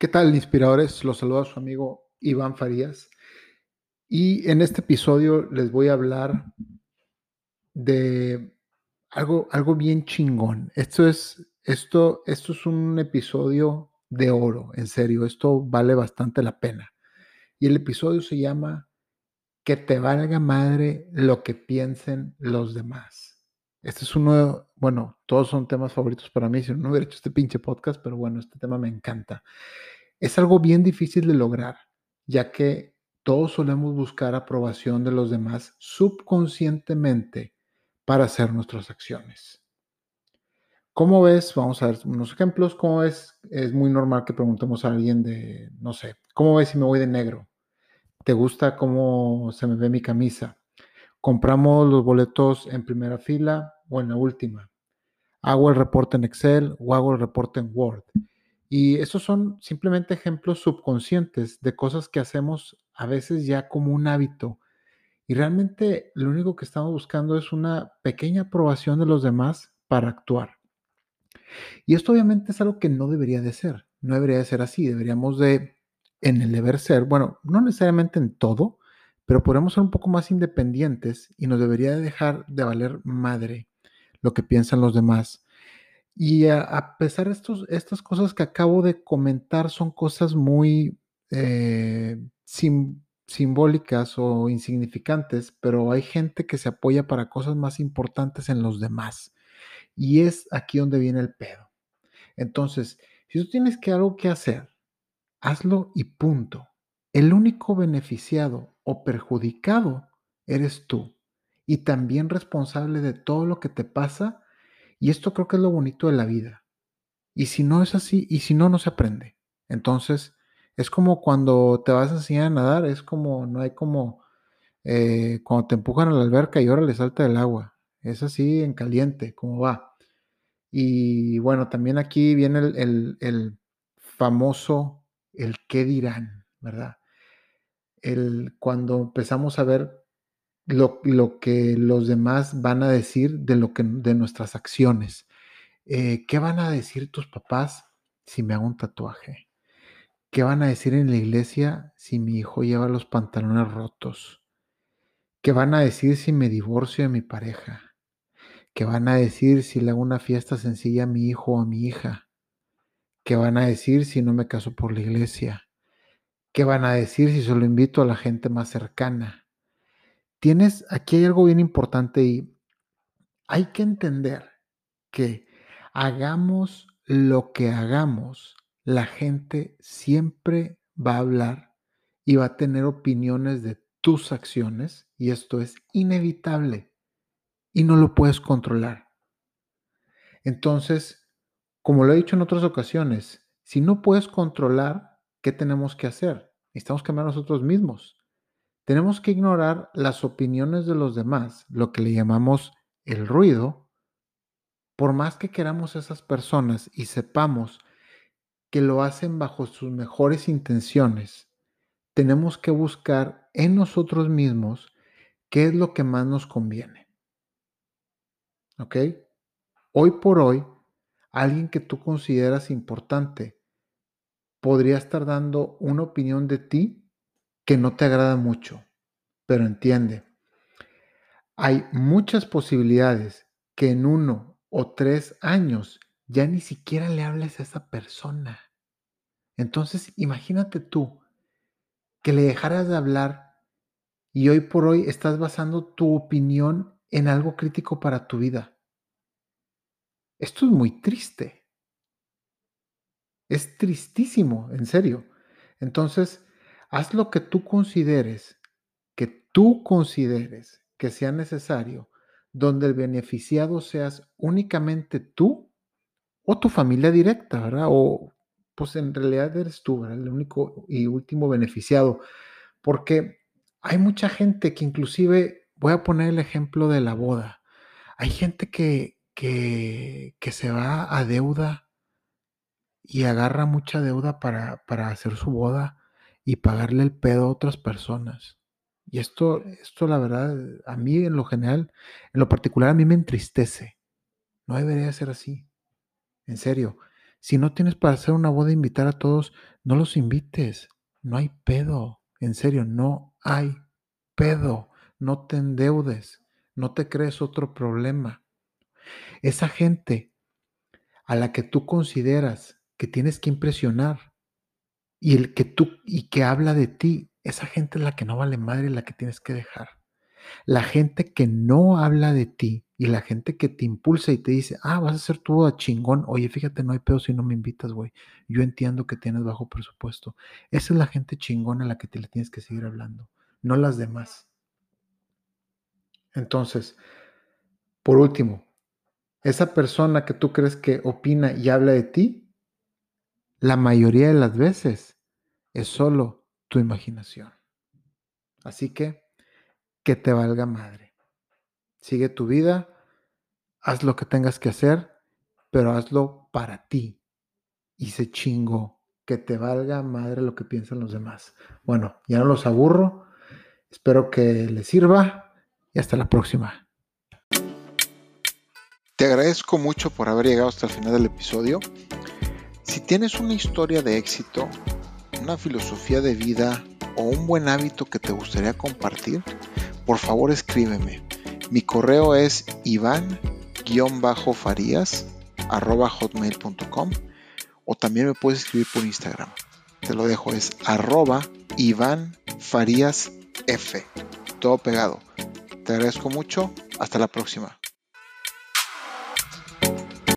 ¿Qué tal, inspiradores? Los saluda su amigo Iván Farías. Y en este episodio les voy a hablar de algo, algo bien chingón. Esto es, esto, esto es un episodio de oro, en serio. Esto vale bastante la pena. Y el episodio se llama Que te valga madre lo que piensen los demás. Este es uno, bueno, todos son temas favoritos para mí, si no hubiera hecho este pinche podcast, pero bueno, este tema me encanta. Es algo bien difícil de lograr, ya que todos solemos buscar aprobación de los demás subconscientemente para hacer nuestras acciones. ¿Cómo ves? Vamos a ver unos ejemplos. ¿Cómo ves? Es muy normal que preguntemos a alguien de, no sé, ¿cómo ves si me voy de negro? ¿Te gusta cómo se me ve mi camisa? Compramos los boletos en primera fila o en la última. Hago el reporte en Excel o hago el reporte en Word. Y esos son simplemente ejemplos subconscientes de cosas que hacemos a veces ya como un hábito. Y realmente lo único que estamos buscando es una pequeña aprobación de los demás para actuar. Y esto obviamente es algo que no debería de ser. No debería de ser así. Deberíamos de, en el deber ser, bueno, no necesariamente en todo, pero podemos ser un poco más independientes y nos debería dejar de valer madre lo que piensan los demás. Y a, pesar de estos, estas cosas que acabo de comentar son cosas muy eh, simbólicas o insignificantes, pero hay gente que se apoya para cosas más importantes en los demás. Y es aquí donde viene el pedo. Entonces, si tú tienes que algo que hacer, hazlo y punto. El único beneficiado o perjudicado eres tú y también responsable de todo lo que te pasa. Y esto creo que es lo bonito de la vida. Y si no es así, y si no, no se aprende. Entonces, es como cuando te vas a enseñar a nadar, es como, no hay como eh, cuando te empujan a la alberca y ahora le salta el agua. Es así en caliente, como va. Y bueno, también aquí viene el, el famoso, el qué dirán, ¿verdad? Cuando empezamos a ver lo, que los demás van a decir de, lo que, de nuestras acciones. Eh, ¿Qué van a decir tus papás si me hago un tatuaje? ¿Qué van a decir en la iglesia si mi hijo lleva los pantalones rotos? ¿Qué van a decir si me divorcio de mi pareja? ¿Qué van a decir si le hago una fiesta sencilla a mi hijo o a mi hija? ¿Qué van a decir si no me caso por la iglesia? ¿Qué van a decir si solo invito a la gente más cercana? Tienes, aquí hay algo bien importante y hay que entender que hagamos lo que hagamos, la gente siempre va a hablar y va a tener opiniones de tus acciones y esto es inevitable y no lo puedes controlar. Entonces, como lo he dicho en otras ocasiones, si no puedes controlar ¿qué tenemos que hacer? Necesitamos cambiar nosotros mismos. Tenemos que ignorar las opiniones de los demás, lo que le llamamos el ruido, por más que queramos a esas personas y sepamos que lo hacen bajo sus mejores intenciones, tenemos que buscar en nosotros mismos qué es lo que más nos conviene. ¿Ok? Hoy por hoy, alguien que tú consideras importante podría estar dando una opinión de ti que no te agrada mucho, pero entiende, hay muchas posibilidades que en uno o tres años ya ni siquiera le hables a esa persona. Entonces, imagínate tú que le dejaras de hablar y hoy por hoy estás basando tu opinión en algo crítico para tu vida. Esto es muy triste. Es tristísimo, en serio. Entonces, haz lo que tú consideres, que tú consideres que sea necesario, donde el beneficiado seas únicamente tú o tu familia directa, ¿verdad? O pues en realidad eres tú, ¿verdad? El único y último beneficiado. Porque hay mucha gente que inclusive, voy a poner el ejemplo de la boda, hay gente que, que, que se va a deuda y agarra mucha deuda para, hacer su boda y pagarle el pedo a otras personas. Y esto, esto la verdad, a mí en lo general, en lo particular a mí me entristece. No debería ser así. En serio. Si no tienes para hacer una boda e invitar a todos, no los invites. No hay pedo. En serio, no hay pedo. No te endeudes. No te crees otro problema. Esa gente a la que tú consideras que tienes que impresionar y el que tú y que habla de ti, esa gente es la que no vale madre, la que tienes que dejar. La gente que no habla de ti y la gente que te impulsa y te dice, ah, vas a hacer tu boda chingón. Oye, fíjate, no hay pedo si no me invitas, güey. Yo entiendo que tienes bajo presupuesto. Esa es la gente chingona a la que te le tienes que seguir hablando, no las demás. Entonces, por último, esa persona que tú crees que opina y habla de ti, la mayoría de las veces es solo tu imaginación. Así que, que te valga madre. Sigue tu vida, haz lo que tengas que hacer, pero hazlo para ti. Y se chingo, que te valga madre lo que piensan los demás. Bueno, ya no los aburro. Espero que les sirva y hasta la próxima. Te agradezco mucho por haber llegado hasta el final del episodio. Si tienes una historia de éxito, una filosofía de vida o un buen hábito que te gustaría compartir, por favor escríbeme. Mi correo es iván-farías.hotmail.com o también me puedes escribir por Instagram. Te lo dejo, es arroba Iván F. Todo pegado. Te agradezco mucho. Hasta la próxima.